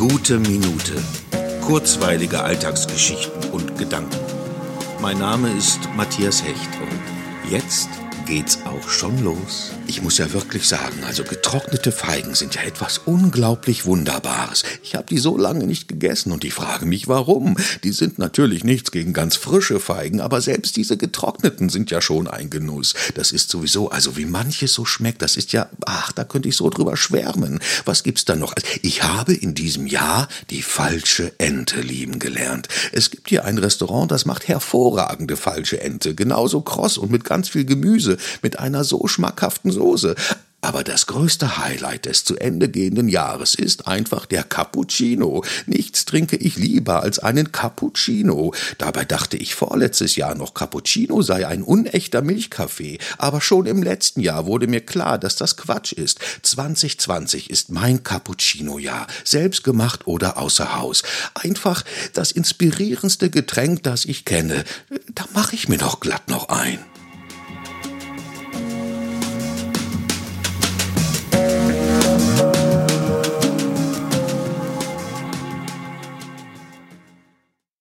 Gute Minute. Kurzweilige Alltagsgeschichten und Gedanken. Mein Name ist Matthias Hecht und jetzt geht's auch schon los. Ich muss ja wirklich sagen, also getrocknete Feigen sind ja etwas unglaublich Wunderbares. Ich habe die so lange nicht gegessen und ich frage mich, warum. Die sind natürlich nichts gegen ganz frische Feigen, aber selbst diese getrockneten sind ja schon ein Genuss. Das ist sowieso, also wie manches so schmeckt, das ist ja, ach, da könnte ich so drüber schwärmen. Was gibt's da noch? Ich habe in diesem Jahr die falsche Ente lieben gelernt. Es gibt hier ein Restaurant, das macht hervorragende falsche Ente, genauso kross und mit ganz viel Gemüse, mit einer so schmackhaften Soße. Aber das größte Highlight des zu Ende gehenden Jahres ist einfach der Cappuccino. Nichts trinke ich lieber als einen Cappuccino. Dabei dachte ich vorletztes Jahr noch, Cappuccino sei ein unechter Milchkaffee. Aber schon im letzten Jahr wurde mir klar, dass das Quatsch ist. 2020 ist mein Cappuccino-Jahr. Selbst gemacht oder außer Haus. Einfach das inspirierendste Getränk, das ich kenne. Da mache ich mir doch glatt noch ein.